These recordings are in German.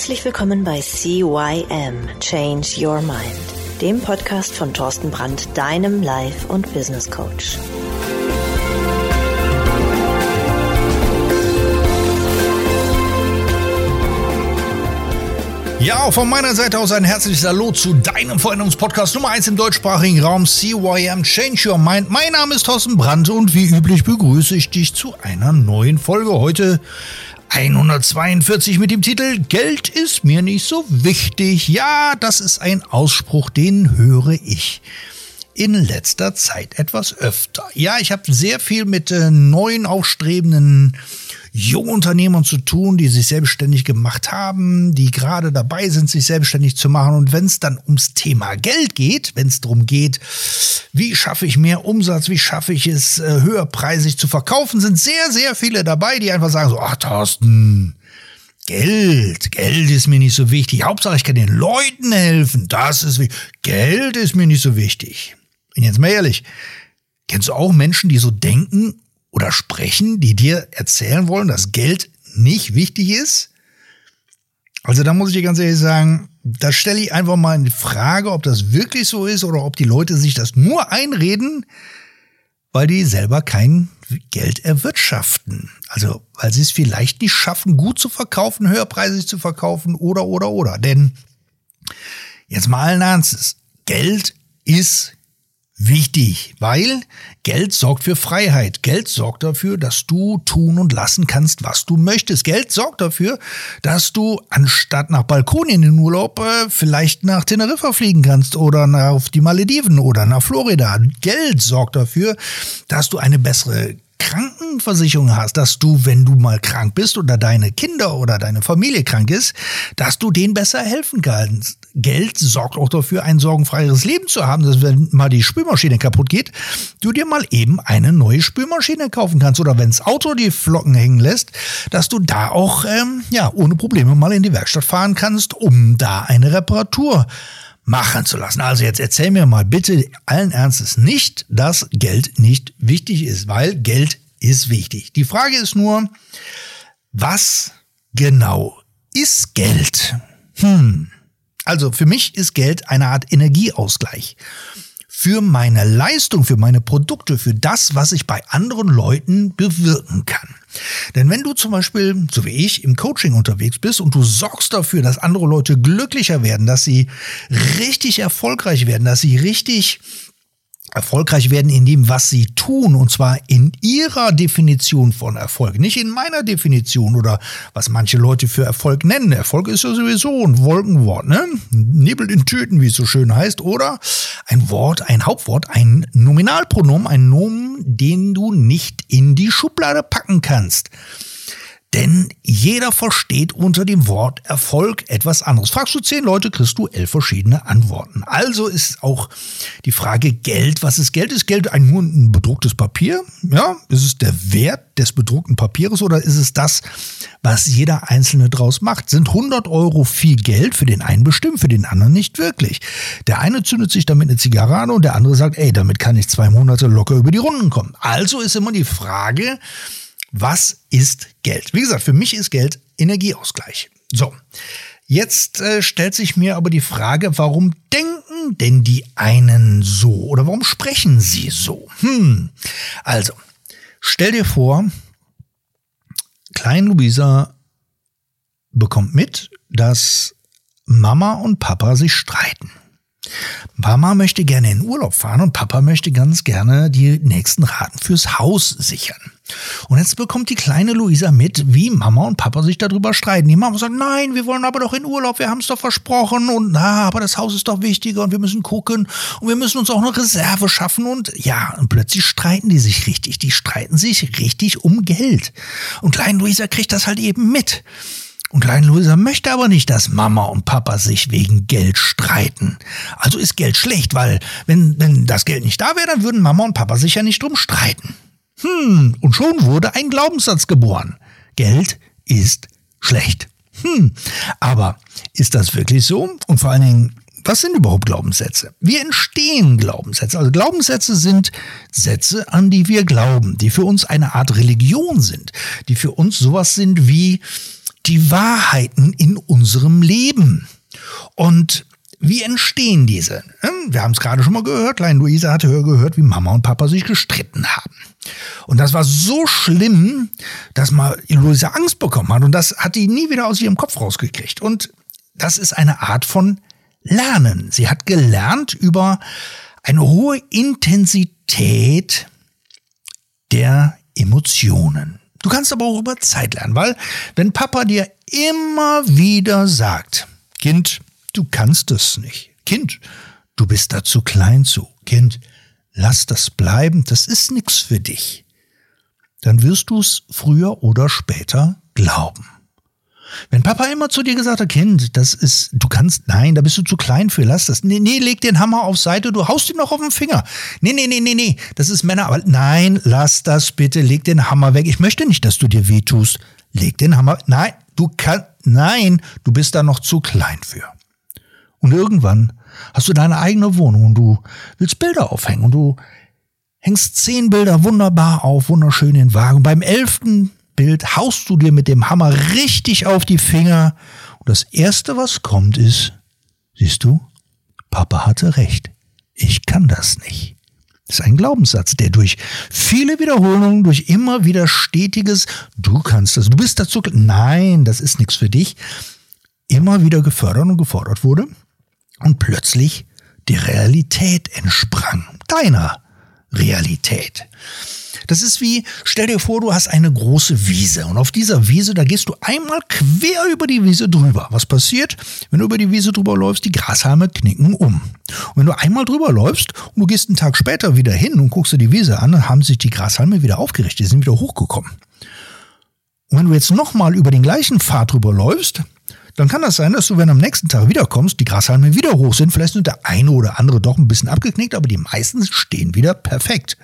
Herzlich willkommen bei CYM Change Your Mind, dem Podcast von Thorsten Brandt, deinem Life- und Business Coach. Ja, auch von meiner Seite aus ein herzliches Hallo zu deinem Veränderungspodcast Nummer 1 im deutschsprachigen Raum CYM Change Your Mind. Mein Name ist Thorsten Brandt und wie üblich begrüße ich dich zu einer neuen Folge. Heute 142 mit dem Titel Geld ist mir nicht so wichtig. Ja, das ist ein Ausspruch, den höre ich in letzter Zeit etwas öfter. Ja, ich habe sehr viel mit äh, neuen aufstrebenden Jungunternehmern zu tun, die sich selbstständig gemacht haben, die gerade dabei sind, sich selbstständig zu machen. Und wenn es dann ums Thema Geld geht, wenn es darum geht, wie schaffe ich mehr Umsatz, wie schaffe ich es, äh, höherpreisig zu verkaufen, sind sehr, sehr viele dabei, die einfach sagen so, ach Thorsten, Geld, Geld ist mir nicht so wichtig. Hauptsache, ich kann den Leuten helfen. Das ist wichtig. Geld ist mir nicht so wichtig. Und jetzt mal ehrlich, kennst du auch Menschen, die so denken oder sprechen, die dir erzählen wollen, dass Geld nicht wichtig ist? Also da muss ich dir ganz ehrlich sagen, da stelle ich einfach mal in Frage, ob das wirklich so ist oder ob die Leute sich das nur einreden, weil die selber kein Geld erwirtschaften. Also weil sie es vielleicht nicht schaffen, gut zu verkaufen, höherpreisig zu verkaufen oder oder oder. Denn jetzt mal allen Ernstes, Geld ist wichtig, weil Geld sorgt für Freiheit. Geld sorgt dafür, dass du tun und lassen kannst, was du möchtest. Geld sorgt dafür, dass du anstatt nach Balkonien in den Urlaub äh, vielleicht nach Teneriffa fliegen kannst oder nach, auf die Malediven oder nach Florida. Geld sorgt dafür, dass du eine bessere Krankenversicherung hast, dass du, wenn du mal krank bist oder deine Kinder oder deine Familie krank ist, dass du denen besser helfen kannst. Geld sorgt auch dafür, ein sorgenfreieres Leben zu haben, dass wenn mal die Spülmaschine kaputt geht, du dir mal eben eine neue Spülmaschine kaufen kannst oder wenns Auto die Flocken hängen lässt, dass du da auch ähm, ja ohne Probleme mal in die Werkstatt fahren kannst, um da eine Reparatur machen zu lassen. Also jetzt erzähl mir mal bitte allen Ernstes nicht, dass Geld nicht wichtig ist, weil Geld ist wichtig. Die Frage ist nur, was genau ist Geld? Hm. Also für mich ist Geld eine Art Energieausgleich für meine Leistung, für meine Produkte, für das, was ich bei anderen Leuten bewirken kann. Denn wenn du zum Beispiel, so wie ich, im Coaching unterwegs bist und du sorgst dafür, dass andere Leute glücklicher werden, dass sie richtig erfolgreich werden, dass sie richtig erfolgreich werden in dem, was sie tun, und zwar in ihrer Definition von Erfolg, nicht in meiner Definition oder was manche Leute für Erfolg nennen. Erfolg ist ja sowieso ein Wolkenwort, ne? Nebel in Tüten, wie es so schön heißt, oder ein Wort, ein Hauptwort, ein Nominalpronomen, ein Nomen, den du nicht in die Schublade packen kannst. Denn jeder versteht unter dem Wort Erfolg etwas anderes. Fragst du zehn Leute, kriegst du elf verschiedene Antworten. Also ist auch die Frage Geld. Was ist Geld? Ist Geld ein, nur ein bedrucktes Papier? Ja, ist es der Wert des bedruckten Papieres oder ist es das, was jeder Einzelne draus macht? Sind 100 Euro viel Geld für den einen bestimmt, für den anderen nicht wirklich? Der eine zündet sich damit eine Zigarre an und der andere sagt, ey, damit kann ich zwei Monate locker über die Runden kommen. Also ist immer die Frage, was ist Geld? Wie gesagt, für mich ist Geld Energieausgleich. So, jetzt äh, stellt sich mir aber die Frage, warum denken denn die einen so oder warum sprechen sie so? Hm, also, stell dir vor, Klein Luisa bekommt mit, dass Mama und Papa sich streiten. Mama möchte gerne in Urlaub fahren und Papa möchte ganz gerne die nächsten Raten fürs Haus sichern. Und jetzt bekommt die kleine Luisa mit, wie Mama und Papa sich darüber streiten. Die Mama sagt, nein, wir wollen aber doch in Urlaub, wir haben es doch versprochen und na, aber das Haus ist doch wichtiger und wir müssen gucken und wir müssen uns auch eine Reserve schaffen und ja, und plötzlich streiten die sich richtig. Die streiten sich richtig um Geld. Und kleine Luisa kriegt das halt eben mit. Und kleine Luisa möchte aber nicht, dass Mama und Papa sich wegen Geld streiten. Also ist Geld schlecht, weil wenn, wenn das Geld nicht da wäre, dann würden Mama und Papa sich ja nicht drum streiten. Hm, und schon wurde ein Glaubenssatz geboren. Geld ist schlecht. Hm, aber ist das wirklich so? Und vor allen Dingen, was sind überhaupt Glaubenssätze? Wie entstehen Glaubenssätze? Also Glaubenssätze sind Sätze, an die wir glauben, die für uns eine Art Religion sind, die für uns sowas sind wie die Wahrheiten in unserem Leben. Und wie entstehen diese? Hm, wir haben es gerade schon mal gehört. Klein Luise hatte gehört, wie Mama und Papa sich gestritten haben. Und das war so schlimm, dass mal Luise Angst bekommen hat. Und das hat die nie wieder aus ihrem Kopf rausgekriegt. Und das ist eine Art von Lernen. Sie hat gelernt über eine hohe Intensität der Emotionen. Du kannst aber auch über Zeit lernen, weil wenn Papa dir immer wieder sagt, Kind, du kannst es nicht. Kind, du bist da zu klein zu. Kind, lass das bleiben, das ist nichts für dich. Dann wirst du es früher oder später glauben. Wenn Papa immer zu dir gesagt hat, Kind, das ist, du kannst, nein, da bist du zu klein für, lass das. Nee, nee, leg den Hammer auf Seite, du haust ihn noch auf den Finger. Nee, nee, nee, nee, nee, das ist Männer, aber nein, lass das bitte, leg den Hammer weg. Ich möchte nicht, dass du dir wehtust. Leg den Hammer, nein, du kannst, nein, du bist da noch zu klein für. Und irgendwann hast du deine eigene Wohnung und du willst Bilder aufhängen und du hängst zehn Bilder wunderbar auf, wunderschön in Wagen. Beim elften Bild haust du dir mit dem Hammer richtig auf die Finger und das erste, was kommt, ist, siehst du, Papa hatte recht. Ich kann das nicht. Das ist ein Glaubenssatz, der durch viele Wiederholungen, durch immer wieder stetiges, du kannst das, du bist dazu, nein, das ist nichts für dich, immer wieder gefördert und gefordert wurde und plötzlich die Realität entsprang, deiner Realität. Das ist wie, stell dir vor, du hast eine große Wiese und auf dieser Wiese, da gehst du einmal quer über die Wiese drüber. Was passiert? Wenn du über die Wiese drüber läufst, die Grashalme knicken um. Und wenn du einmal drüber läufst und du gehst einen Tag später wieder hin und guckst dir die Wiese an, dann haben sich die Grashalme wieder aufgerichtet, die sind wieder hochgekommen. Und wenn du jetzt nochmal über den gleichen Pfad drüber läufst, dann kann das sein, dass du, wenn du am nächsten Tag wiederkommst, die Grashalme wieder hoch sind. Vielleicht sind der eine oder andere doch ein bisschen abgeknickt, aber die meisten stehen wieder perfekt.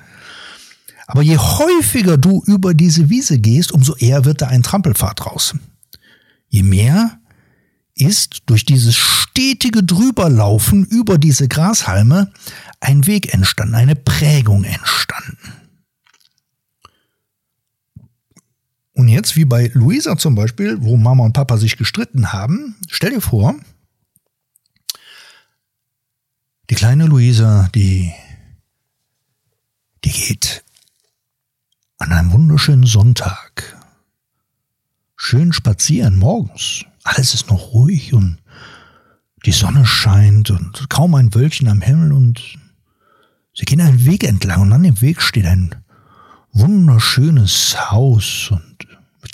Aber je häufiger du über diese Wiese gehst, umso eher wird da ein Trampelpfad raus. Je mehr ist durch dieses stetige Drüberlaufen über diese Grashalme ein Weg entstanden, eine Prägung entstanden. Jetzt, wie bei Luisa zum Beispiel, wo Mama und Papa sich gestritten haben, stell dir vor, die kleine Luisa, die, die geht an einem wunderschönen Sonntag schön spazieren morgens. Alles ist noch ruhig und die Sonne scheint und kaum ein Wölkchen am Himmel und sie gehen einen Weg entlang und an dem Weg steht ein wunderschönes Haus und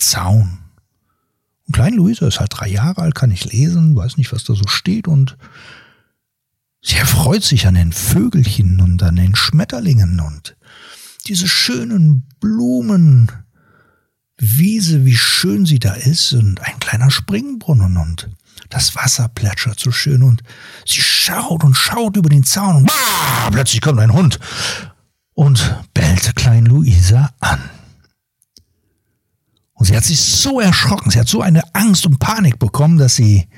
Zaun. Und klein Luisa ist halt drei Jahre alt, kann nicht lesen, weiß nicht, was da so steht und sie erfreut sich an den Vögelchen und an den Schmetterlingen und diese schönen Blumen, Wiese, wie schön sie da ist und ein kleiner Springbrunnen und das Wasser plätschert so schön und sie schaut und schaut über den Zaun und bah, plötzlich kommt ein Hund und bellte Klein Luisa an. Und sie hat sich so erschrocken, sie hat so eine Angst und Panik bekommen, dass sie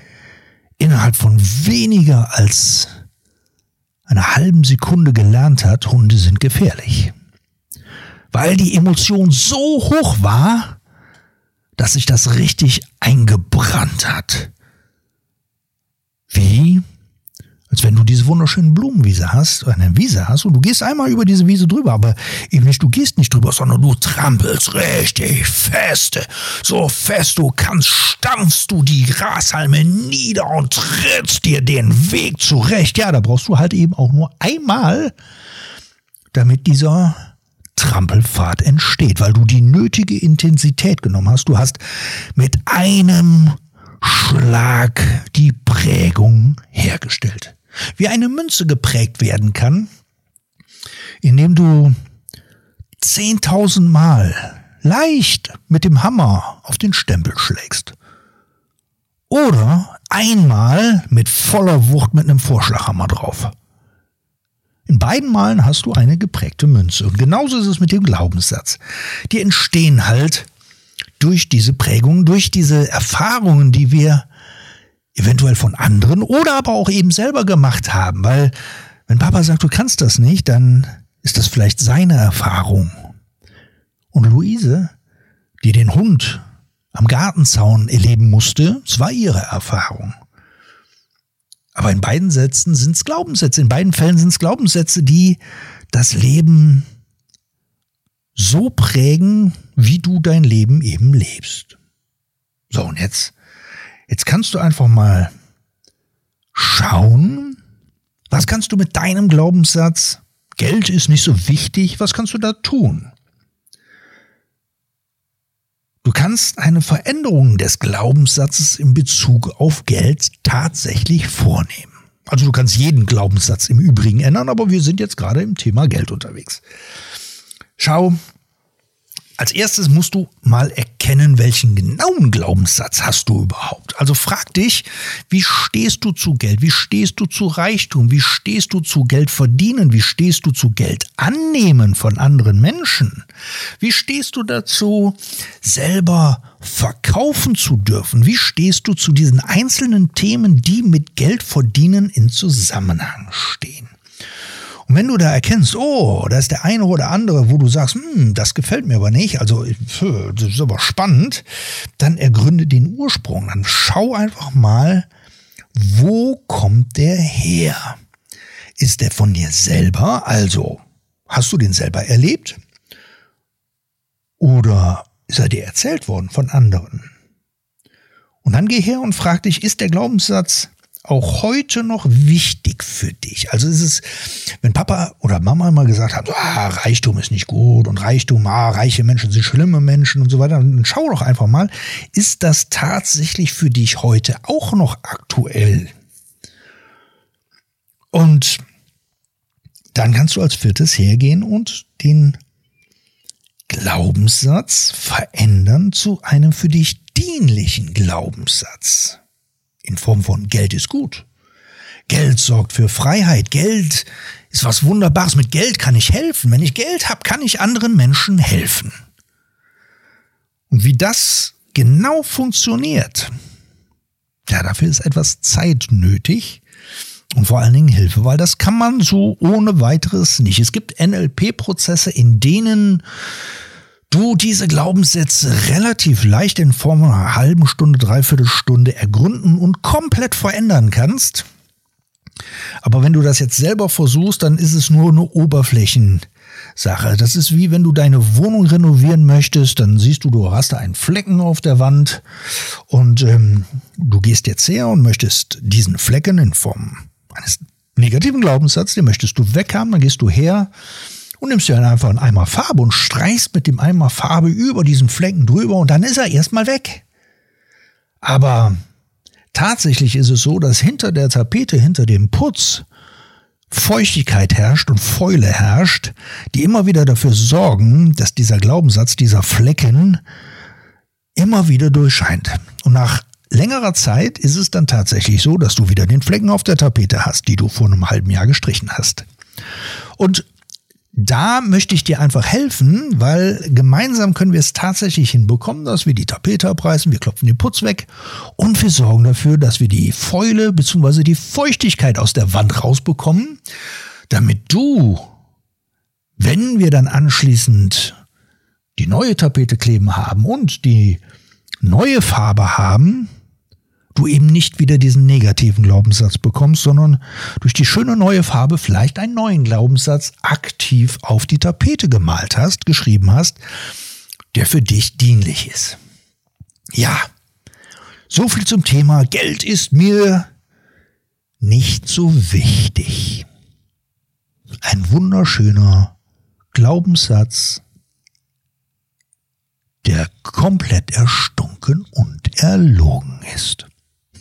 innerhalb von weniger als einer halben Sekunde gelernt hat, Hunde sind gefährlich weil die Emotion so hoch war, dass sich das richtig eingebrannt hat. Wie? Als wenn du diese wunderschönen Blumenwiese hast, eine Wiese hast und du gehst einmal über diese Wiese drüber, aber eben nicht, du gehst nicht drüber, sondern du trampelst richtig feste, so fest du kannst, stampfst du die Grashalme nieder und trittst dir den Weg zurecht. Ja, da brauchst du halt eben auch nur einmal, damit dieser Trampelfahrt entsteht, weil du die nötige Intensität genommen hast. Du hast mit einem Schlag die Prägung hergestellt. Wie eine Münze geprägt werden kann, indem du 10.000 Mal leicht mit dem Hammer auf den Stempel schlägst. Oder einmal mit voller Wucht mit einem Vorschlaghammer drauf. In beiden Malen hast du eine geprägte Münze. Und genauso ist es mit dem Glaubenssatz. Die entstehen halt durch diese Prägungen, durch diese Erfahrungen, die wir eventuell von anderen oder aber auch eben selber gemacht haben. Weil wenn Papa sagt, du kannst das nicht, dann ist das vielleicht seine Erfahrung. Und Luise, die den Hund am Gartenzaun erleben musste. Es war ihre Erfahrung. Aber in beiden Sätzen sind es Glaubenssätze. In beiden Fällen sind es Glaubenssätze, die das Leben so prägen, wie du dein Leben eben lebst. So, und jetzt, jetzt kannst du einfach mal schauen, was kannst du mit deinem Glaubenssatz, Geld ist nicht so wichtig, was kannst du da tun? Du kannst eine Veränderung des Glaubenssatzes in Bezug auf Geld tatsächlich vornehmen. Also du kannst jeden Glaubenssatz im Übrigen ändern, aber wir sind jetzt gerade im Thema Geld unterwegs. Schau, als erstes musst du mal erkennen, welchen genauen Glaubenssatz hast du überhaupt. Also frag dich, wie stehst du zu Geld? Wie stehst du zu Reichtum? Wie stehst du zu Geld verdienen? Wie stehst du zu Geld annehmen von anderen Menschen? Wie stehst du dazu, selber verkaufen zu dürfen? Wie stehst du zu diesen einzelnen Themen, die mit Geld verdienen in Zusammenhang stehen? Und wenn du da erkennst, oh, da ist der eine oder andere, wo du sagst, hm, das gefällt mir aber nicht, also das ist aber spannend, dann ergründe den Ursprung. Dann schau einfach mal, wo kommt der her? Ist der von dir selber? Also, hast du den selber erlebt? Oder ist er dir erzählt worden von anderen? Und dann geh her und frag dich, ist der Glaubenssatz auch heute noch wichtig für dich? Also ist es, wenn Papa oder Mama immer gesagt hat, ah, Reichtum ist nicht gut und Reichtum, ah, reiche Menschen sind schlimme Menschen und so weiter, dann schau doch einfach mal, ist das tatsächlich für dich heute auch noch aktuell? Und dann kannst du als viertes hergehen und den Glaubenssatz verändern zu einem für dich dienlichen Glaubenssatz in Form von Geld ist gut. Geld sorgt für Freiheit. Geld ist was Wunderbares. Mit Geld kann ich helfen. Wenn ich Geld habe, kann ich anderen Menschen helfen. Und wie das genau funktioniert, ja, dafür ist etwas Zeit nötig und vor allen Dingen Hilfe, weil das kann man so ohne weiteres nicht. Es gibt NLP-Prozesse, in denen du diese Glaubenssätze relativ leicht in Form einer halben Stunde, dreiviertel Stunde ergründen und komplett verändern kannst. Aber wenn du das jetzt selber versuchst, dann ist es nur eine Oberflächensache. Das ist wie wenn du deine Wohnung renovieren möchtest, dann siehst du, du hast da einen Flecken auf der Wand und ähm, du gehst jetzt her und möchtest diesen Flecken in Form eines negativen Glaubenssatzes, den möchtest du weghaben, dann gehst du her und nimmst dir dann einfach einen Eimer Farbe und streichst mit dem Eimer Farbe über diesen Flecken drüber und dann ist er erstmal weg. Aber tatsächlich ist es so, dass hinter der Tapete, hinter dem Putz, Feuchtigkeit herrscht und Fäule herrscht, die immer wieder dafür sorgen, dass dieser Glaubenssatz, dieser Flecken immer wieder durchscheint. Und nach längerer Zeit ist es dann tatsächlich so, dass du wieder den Flecken auf der Tapete hast, die du vor einem halben Jahr gestrichen hast. Und da möchte ich dir einfach helfen, weil gemeinsam können wir es tatsächlich hinbekommen, dass wir die Tapete abreißen, wir klopfen den Putz weg und wir sorgen dafür, dass wir die Fäule bzw. die Feuchtigkeit aus der Wand rausbekommen, damit du, wenn wir dann anschließend die neue Tapete kleben haben und die neue Farbe haben, du eben nicht wieder diesen negativen Glaubenssatz bekommst, sondern durch die schöne neue Farbe vielleicht einen neuen Glaubenssatz aktiv auf die Tapete gemalt hast, geschrieben hast, der für dich dienlich ist. Ja, so viel zum Thema Geld ist mir nicht so wichtig. Ein wunderschöner Glaubenssatz, der komplett erstunken und erlogen ist.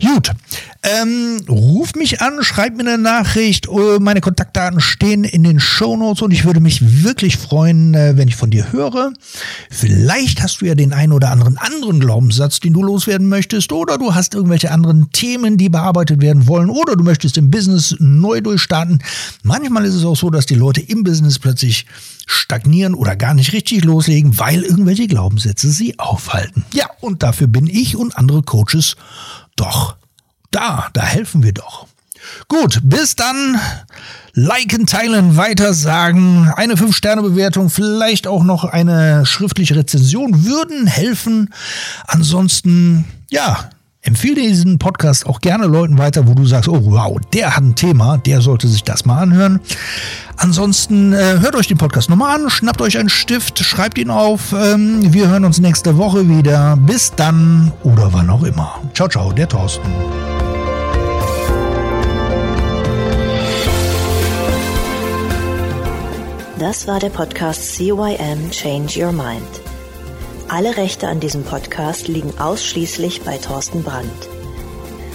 Gut. Ähm, ruf mich an, schreib mir eine Nachricht. Äh, meine Kontaktdaten stehen in den Shownotes und ich würde mich wirklich freuen, äh, wenn ich von dir höre. Vielleicht hast du ja den einen oder anderen anderen Glaubenssatz, den du loswerden möchtest, oder du hast irgendwelche anderen Themen, die bearbeitet werden wollen, oder du möchtest im Business neu durchstarten. Manchmal ist es auch so, dass die Leute im Business plötzlich stagnieren oder gar nicht richtig loslegen, weil irgendwelche Glaubenssätze sie aufhalten. Ja, und dafür bin ich und andere Coaches doch da. Da helfen wir doch. Gut, bis dann. Liken, teilen, weitersagen. Eine 5-Sterne-Bewertung, vielleicht auch noch eine schriftliche Rezension würden helfen. Ansonsten, ja, Empfehle diesen Podcast auch gerne Leuten weiter, wo du sagst, oh wow, der hat ein Thema, der sollte sich das mal anhören. Ansonsten äh, hört euch den Podcast nochmal an, schnappt euch einen Stift, schreibt ihn auf. Ähm, wir hören uns nächste Woche wieder. Bis dann oder wann auch immer. Ciao, ciao, der Thorsten. Das war der Podcast CYM Change Your Mind. Alle Rechte an diesem Podcast liegen ausschließlich bei Thorsten Brandt.